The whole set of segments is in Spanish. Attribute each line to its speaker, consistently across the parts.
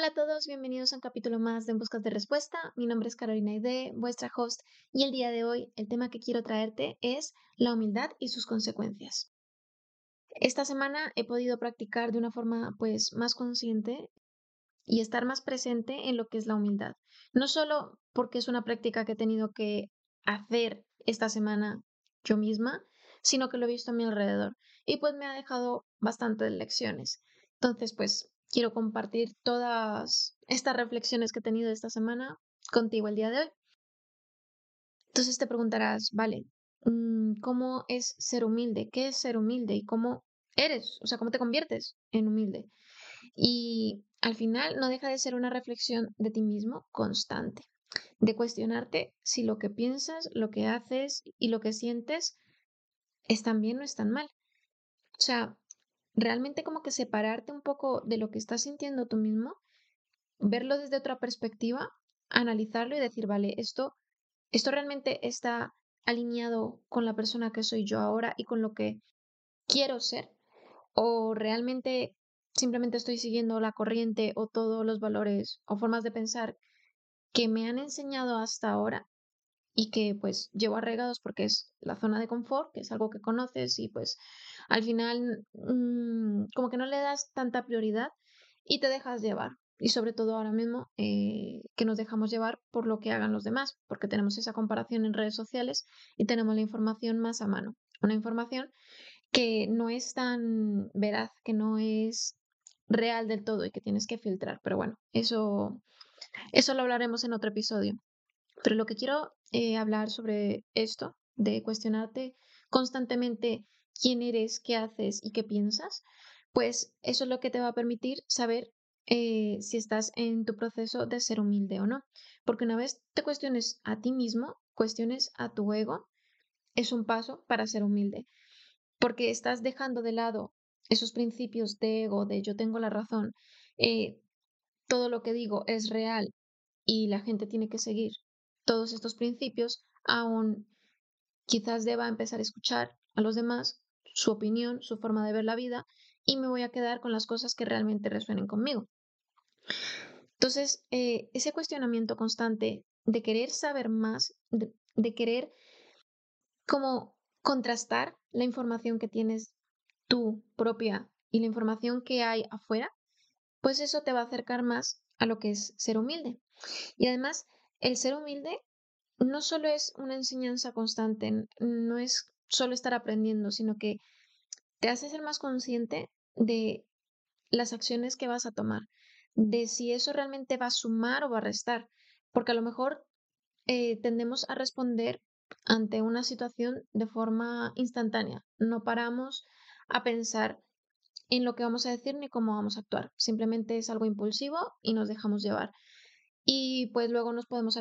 Speaker 1: Hola a todos, bienvenidos a un capítulo más de En Buscas de Respuesta. Mi nombre es Carolina Ide, vuestra host, y el día de hoy el tema que quiero traerte es la humildad y sus consecuencias. Esta semana he podido practicar de una forma pues más consciente y estar más presente en lo que es la humildad. No solo porque es una práctica que he tenido que hacer esta semana yo misma, sino que lo he visto a mi alrededor y pues me ha dejado bastantes lecciones. Entonces, pues quiero compartir todas estas reflexiones que he tenido esta semana contigo el día de hoy. Entonces te preguntarás, vale, mm, ¿cómo es ser humilde? ¿Qué es ser humilde? ¿Y cómo eres? O sea, ¿cómo te conviertes en humilde? Y al final no deja de ser una reflexión de ti mismo constante, de cuestionarte si lo que piensas, lo que haces y lo que sientes están bien o están mal. O sea, realmente como que separarte un poco de lo que estás sintiendo tú mismo, verlo desde otra perspectiva, analizarlo y decir, vale, esto, esto realmente está alineado con la persona que soy yo ahora y con lo que quiero ser, o realmente simplemente estoy siguiendo la corriente o todos los valores o formas de pensar que me han enseñado hasta ahora y que pues llevo arraigados porque es la zona de confort, que es algo que conoces y pues al final mm, como que no le das tanta prioridad y te dejas llevar. Y sobre todo ahora mismo eh, que nos dejamos llevar por lo que hagan los demás, porque tenemos esa comparación en redes sociales y tenemos la información más a mano. Una información que no es tan veraz, que no es real del todo y que tienes que filtrar. Pero bueno, eso, eso lo hablaremos en otro episodio. Pero lo que quiero eh, hablar sobre esto, de cuestionarte constantemente quién eres, qué haces y qué piensas, pues eso es lo que te va a permitir saber eh, si estás en tu proceso de ser humilde o no. Porque una vez te cuestiones a ti mismo, cuestiones a tu ego, es un paso para ser humilde. Porque estás dejando de lado esos principios de ego, de yo tengo la razón, eh, todo lo que digo es real y la gente tiene que seguir todos estos principios, aún quizás deba empezar a escuchar a los demás, su opinión, su forma de ver la vida, y me voy a quedar con las cosas que realmente resuenen conmigo. Entonces, eh, ese cuestionamiento constante de querer saber más, de, de querer como contrastar la información que tienes tú propia y la información que hay afuera, pues eso te va a acercar más a lo que es ser humilde. Y además, el ser humilde no solo es una enseñanza constante, no es solo estar aprendiendo, sino que te hace ser más consciente de las acciones que vas a tomar, de si eso realmente va a sumar o va a restar, porque a lo mejor eh, tendemos a responder ante una situación de forma instantánea, no paramos a pensar en lo que vamos a decir ni cómo vamos a actuar, simplemente es algo impulsivo y nos dejamos llevar y pues luego nos podemos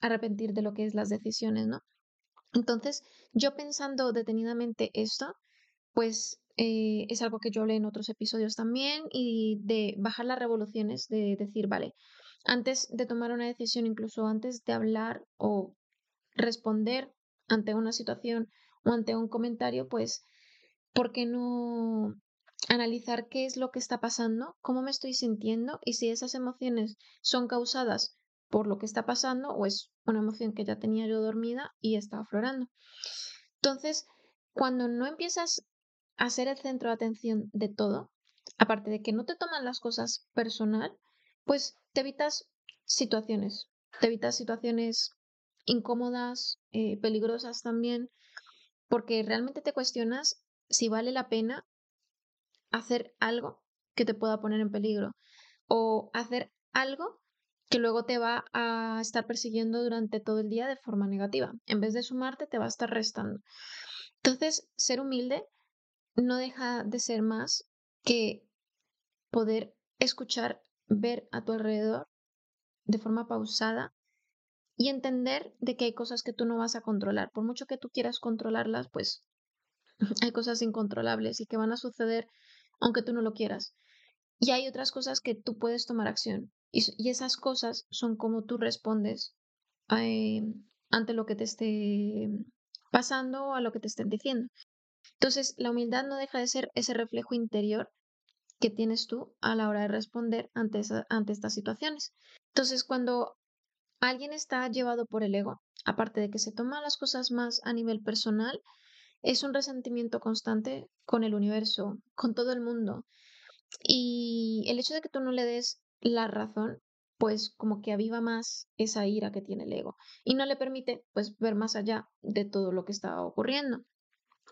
Speaker 1: arrepentir de lo que es las decisiones, ¿no? Entonces, yo pensando detenidamente esto, pues eh, es algo que yo hablé en otros episodios también y de bajar las revoluciones, de decir, vale, antes de tomar una decisión, incluso antes de hablar o responder ante una situación o ante un comentario, pues, ¿por qué no analizar qué es lo que está pasando, cómo me estoy sintiendo y si esas emociones son causadas por lo que está pasando o es una emoción que ya tenía yo dormida y está aflorando. Entonces, cuando no empiezas a ser el centro de atención de todo, aparte de que no te toman las cosas personal, pues te evitas situaciones, te evitas situaciones incómodas, eh, peligrosas también, porque realmente te cuestionas si vale la pena hacer algo que te pueda poner en peligro o hacer algo que luego te va a estar persiguiendo durante todo el día de forma negativa. En vez de sumarte, te va a estar restando. Entonces, ser humilde no deja de ser más que poder escuchar, ver a tu alrededor de forma pausada y entender de que hay cosas que tú no vas a controlar. Por mucho que tú quieras controlarlas, pues hay cosas incontrolables y que van a suceder aunque tú no lo quieras. Y hay otras cosas que tú puedes tomar acción. Y, esas cosas son como tú respondes eh, ante lo que te esté pasando o a lo que te estén diciendo. Entonces, la humildad no deja de ser ese reflejo interior que tienes tú a la hora de responder ante, ante estas situaciones. Entonces, cuando alguien está llevado por el ego, aparte de que se toma las cosas más a nivel personal, es un resentimiento constante con el universo, con todo el mundo. Y el hecho de que tú no le des la razón, pues como que aviva más esa ira que tiene el ego y no le permite pues ver más allá de todo lo que está ocurriendo,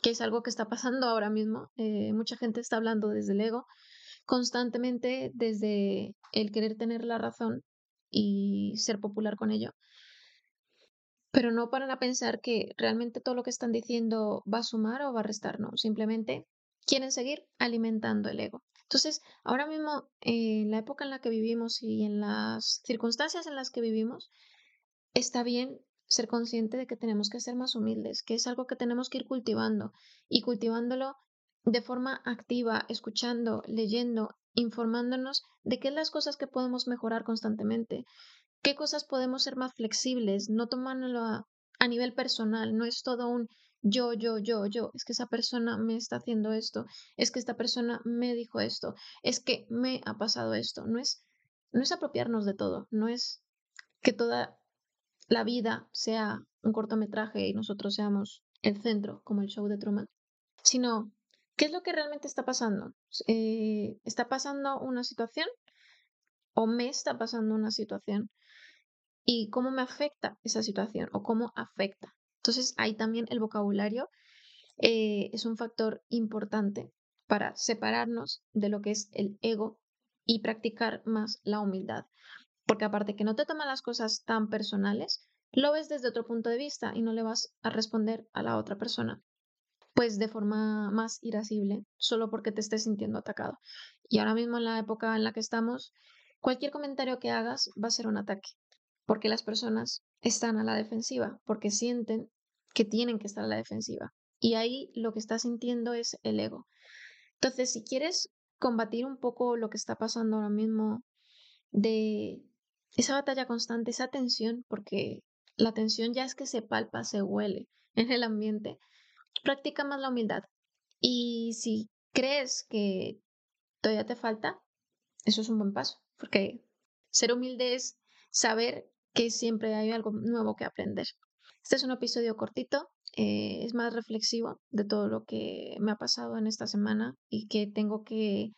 Speaker 1: que es algo que está pasando ahora mismo. Eh, mucha gente está hablando desde el ego constantemente, desde el querer tener la razón y ser popular con ello, pero no paran a pensar que realmente todo lo que están diciendo va a sumar o va a restar, no, simplemente quieren seguir alimentando el ego. Entonces, ahora mismo, en la época en la que vivimos y en las circunstancias en las que vivimos, está bien ser consciente de que tenemos que ser más humildes, que es algo que tenemos que ir cultivando y cultivándolo de forma activa, escuchando, leyendo, informándonos de qué es las cosas que podemos mejorar constantemente, qué cosas podemos ser más flexibles, no tomándolo a, nivel personal, no es todo un yo, yo, yo, yo, es que esa persona me está haciendo esto, es que esta persona me dijo esto, es que me ha pasado esto. No es, no es apropiarnos de todo, no es que toda la vida sea un cortometraje y nosotros seamos el centro, como el show de Truman, sino qué es lo que realmente está pasando. Eh, ¿Está pasando una situación o me está pasando una situación? ¿Y cómo me afecta esa situación o cómo afecta? Entonces, ahí también el vocabulario eh, es un factor importante para separarnos de lo que es el ego y practicar más la humildad. Porque aparte que no te toman las cosas tan personales, lo ves desde otro punto de vista y no le vas a responder a la otra persona, pues de forma más irascible, solo porque te estés sintiendo atacado. Y ahora mismo en la época en la que estamos, cualquier comentario que hagas va a ser un ataque, porque las personas están a la defensiva, porque sienten que tienen que estar a la defensiva. Y ahí lo que está sintiendo es el ego. Entonces, si quieres combatir un poco lo que está pasando ahora mismo de esa batalla constante, esa tensión, porque la tensión ya es que se palpa, se huele en el ambiente, practica más la humildad. Y si crees que todavía te falta, eso es un buen paso, porque ser humilde es saber que siempre hay algo nuevo que aprender. Este es un episodio cortito, eh, es más reflexivo de todo lo que me ha pasado en esta semana y que tengo que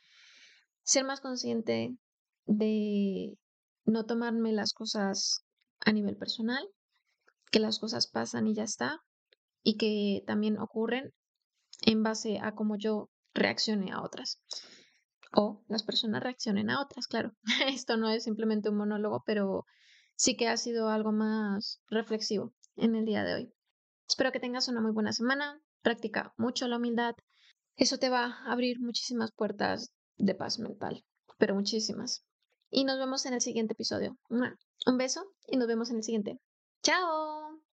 Speaker 1: ser más consciente de no tomarme las cosas a nivel personal, que las cosas pasan y ya está, y que también ocurren en base a cómo yo reaccione a otras. O las personas reaccionen a otras, claro. Esto no es simplemente un monólogo, pero sí que ha sido algo más reflexivo en el día de hoy. Espero que tengas una muy buena semana, practica mucho la humildad, eso te va a abrir muchísimas puertas de paz mental, pero muchísimas. Y nos vemos en el siguiente episodio. Un beso y nos vemos en el siguiente. ¡Chao!